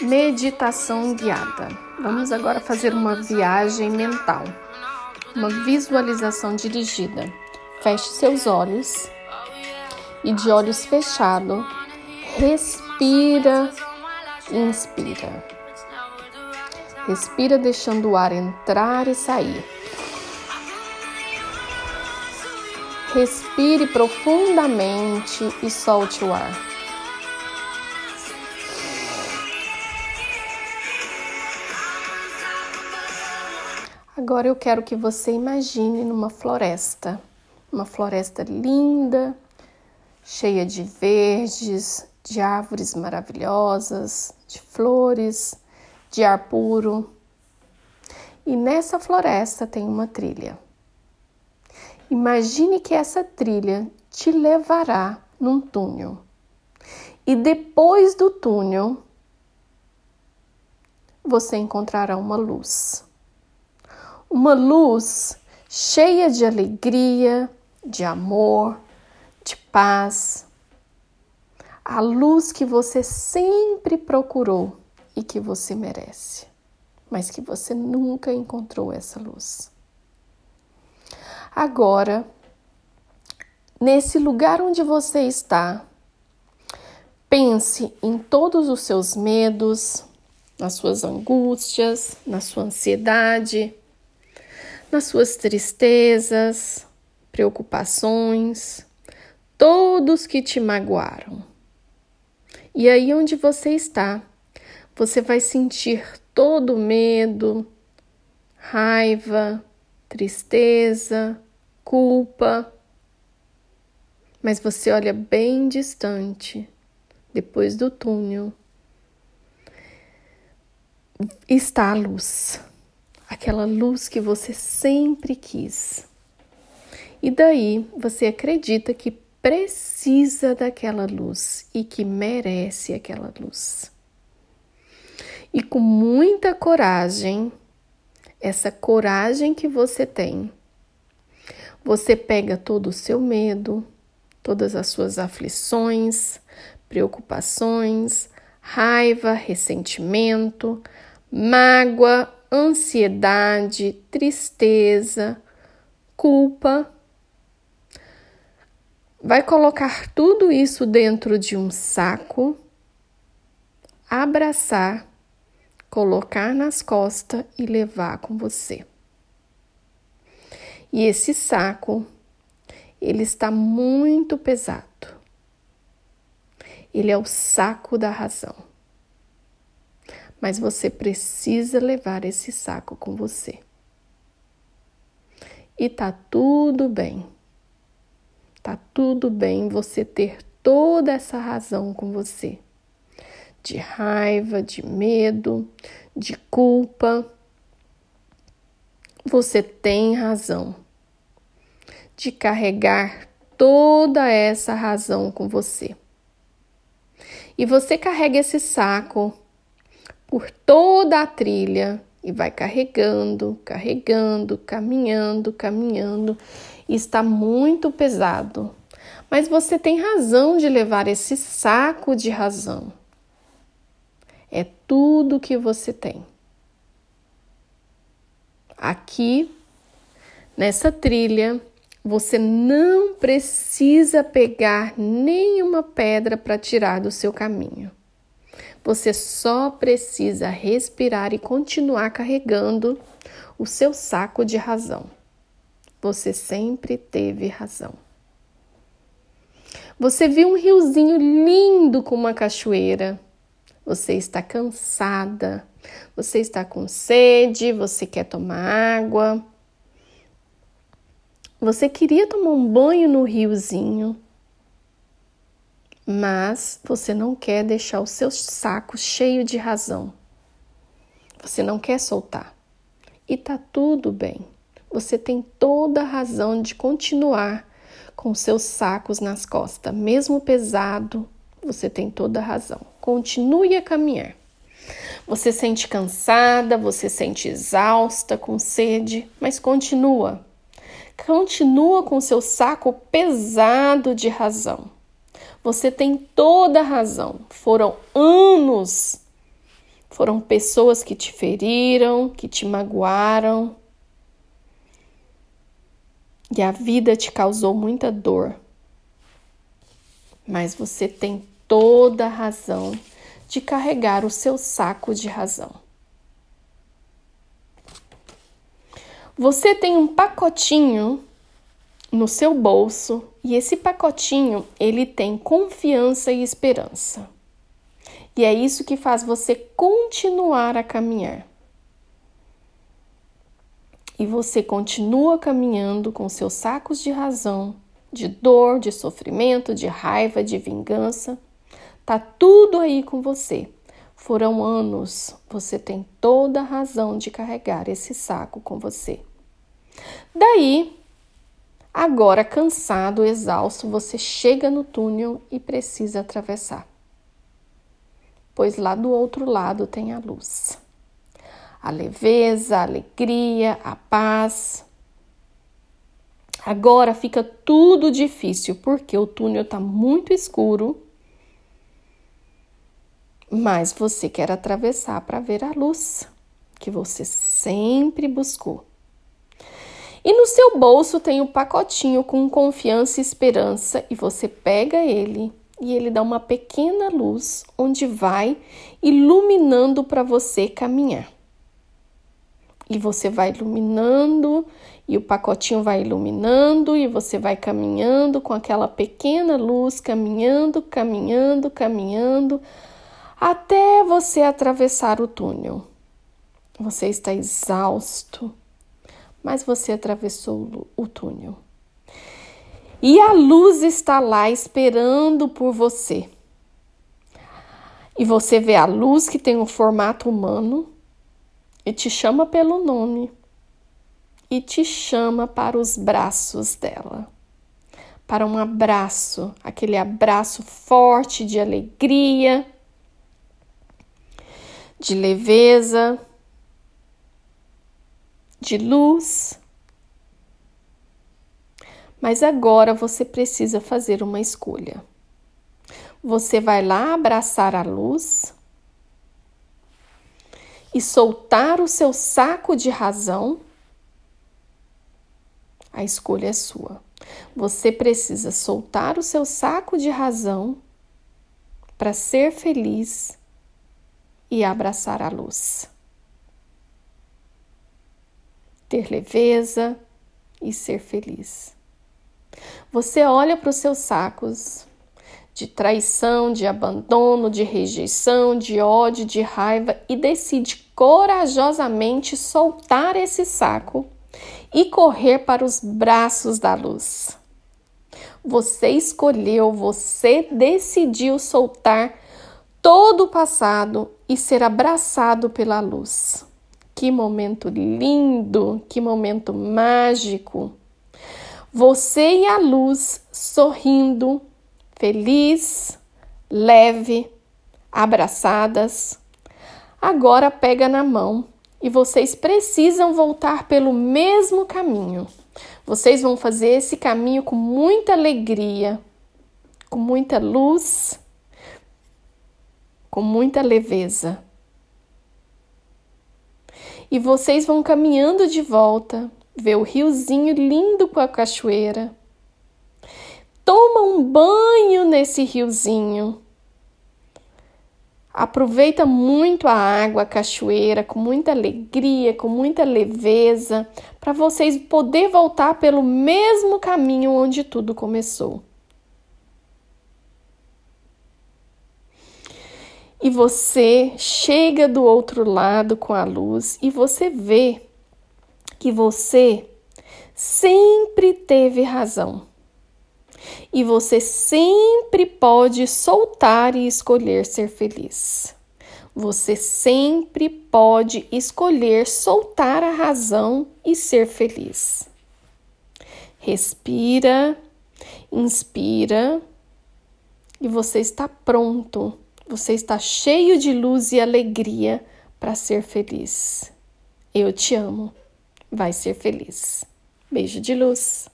Meditação guiada. Vamos agora fazer uma viagem mental, uma visualização dirigida. Feche seus olhos e, de olhos fechados, respira inspira. Respira deixando o ar entrar e sair. Respire profundamente e solte o ar. Agora eu quero que você imagine numa floresta, uma floresta linda, cheia de verdes, de árvores maravilhosas, de flores, de ar puro. E nessa floresta tem uma trilha. Imagine que essa trilha te levará num túnel. E depois do túnel, você encontrará uma luz uma luz cheia de alegria, de amor, de paz. A luz que você sempre procurou e que você merece, mas que você nunca encontrou essa luz. Agora, nesse lugar onde você está, pense em todos os seus medos, nas suas angústias, na sua ansiedade, nas suas tristezas, preocupações, todos que te magoaram. E aí onde você está, você vai sentir todo medo, raiva, tristeza, culpa. Mas você olha bem distante, depois do túnel, está a luz aquela luz que você sempre quis. E daí você acredita que precisa daquela luz e que merece aquela luz. E com muita coragem, essa coragem que você tem, você pega todo o seu medo, todas as suas aflições, preocupações, raiva, ressentimento, mágoa, ansiedade, tristeza, culpa. Vai colocar tudo isso dentro de um saco, abraçar, colocar nas costas e levar com você. E esse saco, ele está muito pesado. Ele é o saco da razão mas você precisa levar esse saco com você. E tá tudo bem. Tá tudo bem você ter toda essa razão com você. De raiva, de medo, de culpa. Você tem razão de carregar toda essa razão com você. E você carrega esse saco por toda a trilha e vai carregando, carregando, caminhando, caminhando. E está muito pesado. Mas você tem razão de levar esse saco de razão. É tudo que você tem. Aqui, nessa trilha, você não precisa pegar nenhuma pedra para tirar do seu caminho. Você só precisa respirar e continuar carregando o seu saco de razão. Você sempre teve razão. Você viu um riozinho lindo com uma cachoeira. Você está cansada, você está com sede, você quer tomar água. Você queria tomar um banho no riozinho, mas você não quer deixar o seu saco cheio de razão. Você não quer soltar. E tá tudo bem. Você tem toda a razão de continuar com seus sacos nas costas, mesmo pesado, você tem toda a razão. Continue a caminhar. Você sente cansada, você sente exausta, com sede, mas continua. Continua com seu saco pesado de razão. Você tem toda a razão. Foram anos Foram pessoas que te feriram, que te magoaram. E a vida te causou muita dor. Mas você tem toda a razão de carregar o seu saco de razão. Você tem um pacotinho no seu bolso e esse pacotinho ele tem confiança e esperança. E é isso que faz você continuar a caminhar. E você continua caminhando com seus sacos de razão, de dor, de sofrimento, de raiva, de vingança. Tá tudo aí com você. Foram anos, você tem toda a razão de carregar esse saco com você. Daí, agora cansado, exausto, você chega no túnel e precisa atravessar pois lá do outro lado tem a luz. A leveza, a alegria, a paz. Agora fica tudo difícil porque o túnel está muito escuro, mas você quer atravessar para ver a luz que você sempre buscou. E no seu bolso tem um pacotinho com confiança e esperança, e você pega ele e ele dá uma pequena luz onde vai iluminando para você caminhar. E você vai iluminando e o pacotinho vai iluminando e você vai caminhando com aquela pequena luz, caminhando, caminhando, caminhando, até você atravessar o túnel. Você está exausto, mas você atravessou o túnel. E a luz está lá esperando por você. E você vê a luz que tem um formato humano e te chama pelo nome e te chama para os braços dela. Para um abraço, aquele abraço forte de alegria, de leveza, de luz. Mas agora você precisa fazer uma escolha. Você vai lá abraçar a luz e soltar o seu saco de razão. A escolha é sua. Você precisa soltar o seu saco de razão para ser feliz e abraçar a luz. Ter leveza e ser feliz. Você olha para os seus sacos de traição, de abandono, de rejeição, de ódio, de raiva e decide corajosamente soltar esse saco e correr para os braços da luz. Você escolheu, você decidiu soltar todo o passado e ser abraçado pela luz. Que momento lindo, que momento mágico. Você e a luz sorrindo, feliz, leve, abraçadas. Agora pega na mão e vocês precisam voltar pelo mesmo caminho. Vocês vão fazer esse caminho com muita alegria, com muita luz, com muita leveza. E vocês vão caminhando de volta vê o riozinho lindo com a cachoeira. Toma um banho nesse riozinho. Aproveita muito a água, a cachoeira, com muita alegria, com muita leveza, para vocês poder voltar pelo mesmo caminho onde tudo começou. E você chega do outro lado com a luz e você vê que você sempre teve razão. E você sempre pode soltar e escolher ser feliz. Você sempre pode escolher soltar a razão e ser feliz. Respira, inspira e você está pronto. Você está cheio de luz e alegria para ser feliz. Eu te amo vai ser feliz. Beijo de luz.